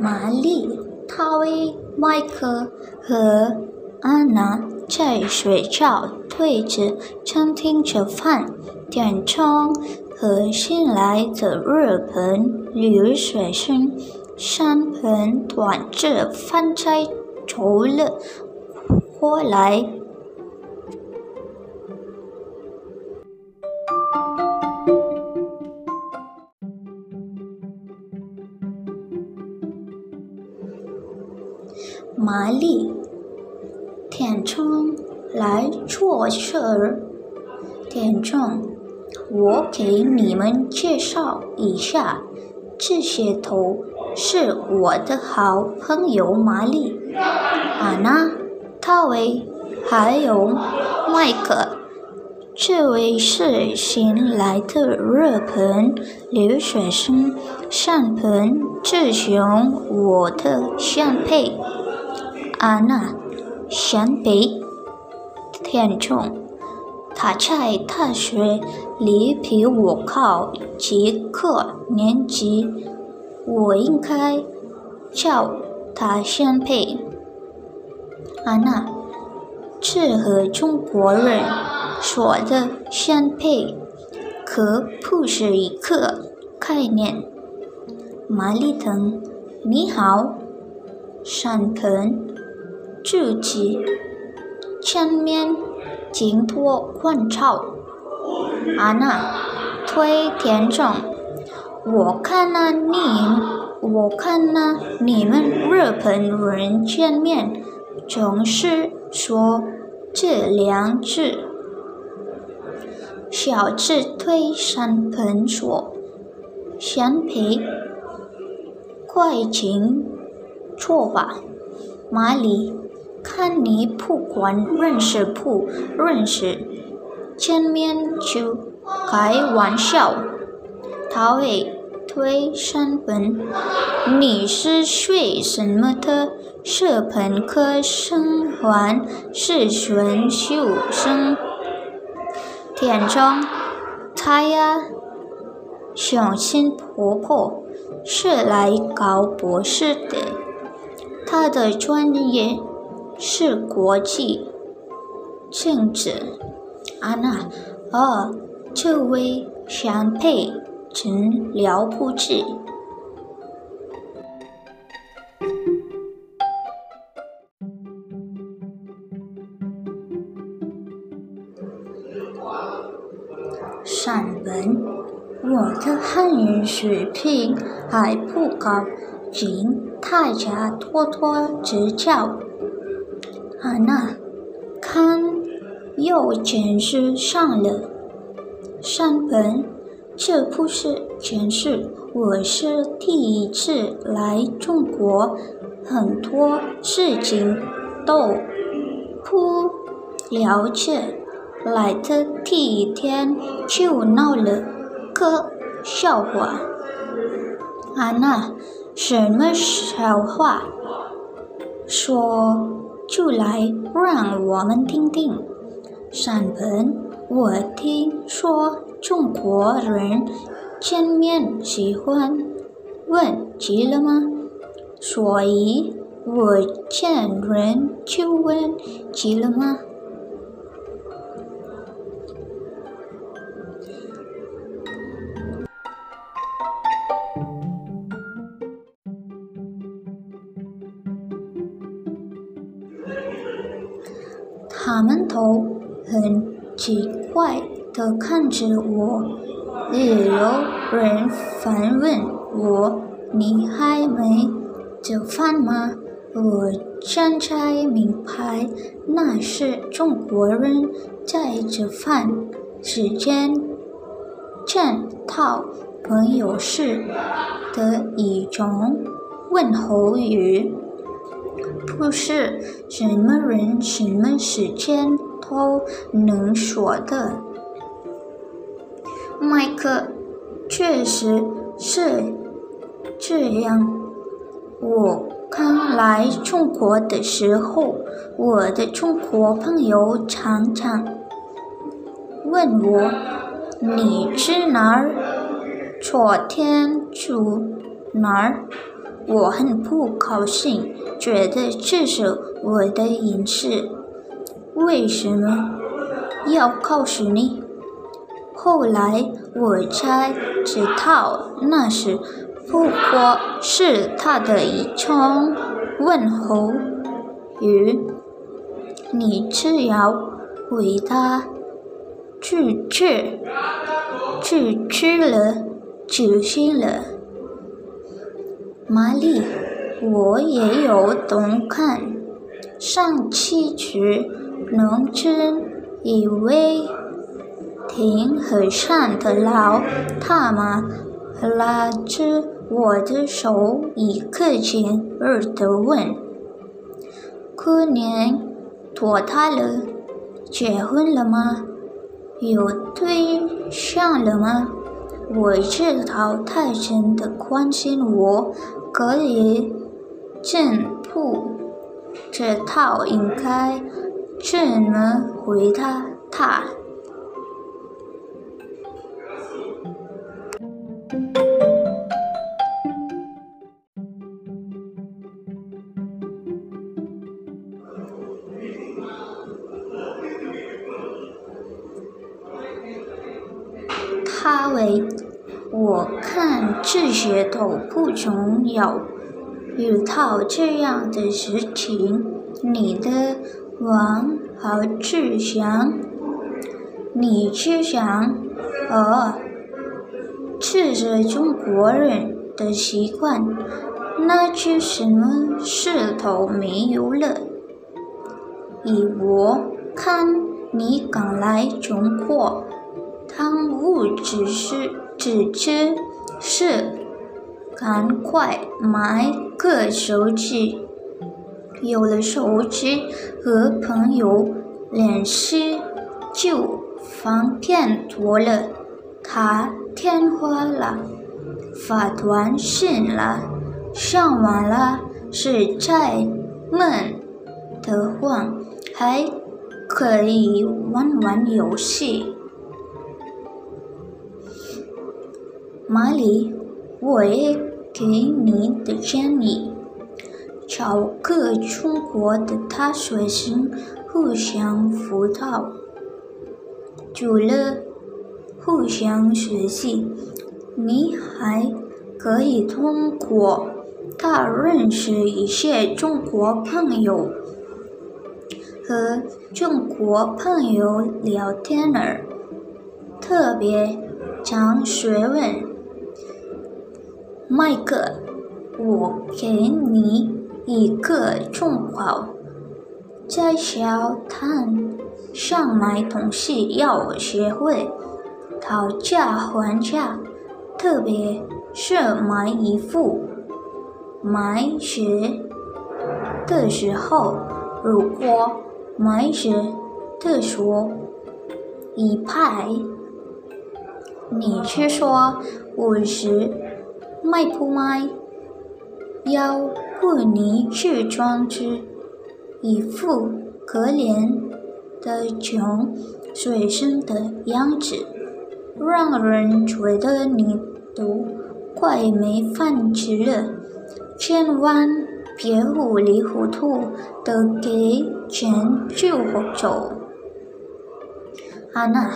玛丽、塔威、麦克和安娜在学校对着餐厅吃饭。填充和新来的日本留学生三盆端着饭菜走了过来。玛丽，填充来做事，填充。我给你们介绍一下，这些头是我的好朋友玛丽、安娜、塔维，还有麦克。这位是新来的热盆留学生，上盆志雄，我的相配。安娜，相配，天重。他在大学里比我高几个年级，我应该叫他先辈。安娜，这和中国人说的先辈可不是一个概念。玛丽腾，你好，山盆，自己前面。请多关照。安娜，推田总，我看了你，我看了你们日本人见面总是说这两字。小智推山盆说：“先陪，快请坐吧，马里。”看你不管认识不认识，见面就开玩笑。他会推三本，你是学什么的？是本科生还是选修生？田中，他呀，相亲婆婆是来搞博士的，他的专业。是国际政治，安娜，哦，这位相配真了不起。散文，我的汉语水平还不高，请大家多多指教。安娜，看，又检视上了。山本，这不是检视，我是第一次来中国，很多事情都不了解。来的第一天就闹了个笑话。安娜，什么笑话？说。就来让我们听听。山本，我听说中国人见面喜欢问急了吗？所以我见人就问急了吗？他们都很奇怪地看着我，也有人反问我：“你还没吃饭吗？”我现在明白，那是中国人在吃饭时间见到朋友时的一种问候语。不是什么人、什么时间都能说的。麦克，确实是这样。我刚来中国的时候，我的中国朋友常常问我：“你去哪儿？昨天住哪儿？”我很不高兴，觉得这是我的隐私。为什么要告诉你？后来我才知道，那是不过是他的一种问候语。你只要回答拒绝，拒绝了就行了。玛丽，我也有同感。上期去农村，一位挺和善的老大妈拉着我的手，一个劲儿地问：“过年多大了？结婚了吗？有对象了吗？”我知道他真的关心我，可以，进铺这套应该怎么回答他。他看这些都不重要。遇到这样的事情，你的王和志祥，你只想，哦，这是中国人的习惯，那就什么事都没有了。依我看，你敢来中国。当务之事，之之是赶快买个手机。有了手机，和朋友联系就方便多了。打电话了，发短信了，上网了，是在闷的话，还可以玩玩游戏。玛丽，我也给你的建议：找个中国的大学生互相辅导。除了互相学习，你还可以通过他认识一些中国朋友，和中国朋友聊天儿，特别讲学问。麦克，我给你一个忠告：在小摊上买东西要学会讨价还价，特别是买衣服、买鞋的时候，如果买鞋的说一派，你却说五十。卖不卖？要不你去装置一副可怜的穷学生的样子，让人觉得你都快没饭吃了。千万别糊里糊涂的给钱就走。安娜，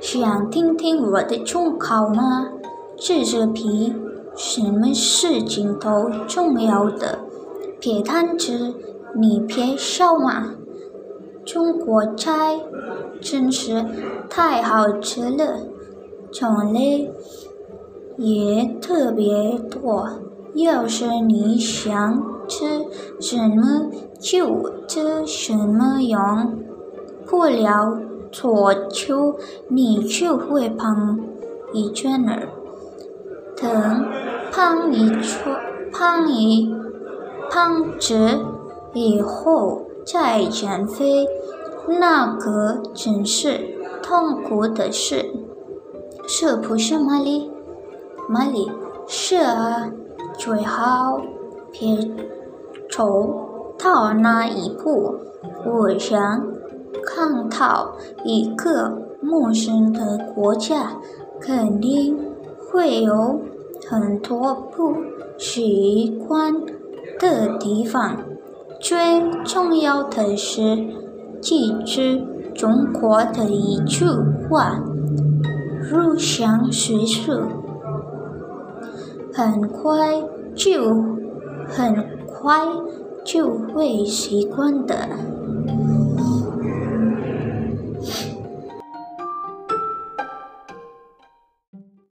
想听听我的重考吗？这是皮。什么事情都重要的，别贪吃，你别笑嘛。中国菜真是太好吃了，种类也特别多。要是你想吃什么就吃什么样，不了多久你就会胖一圈儿。等胖一圈，胖一胖子以后再减肥，那个真是痛苦的事，是不是玛丽？玛丽，是啊，最好别走到那一步。我想看到一个陌生的国家，肯定。会有很多不习惯的地方。最重要的是记住中国的一句话：入乡随俗，很快就很快就会习惯的。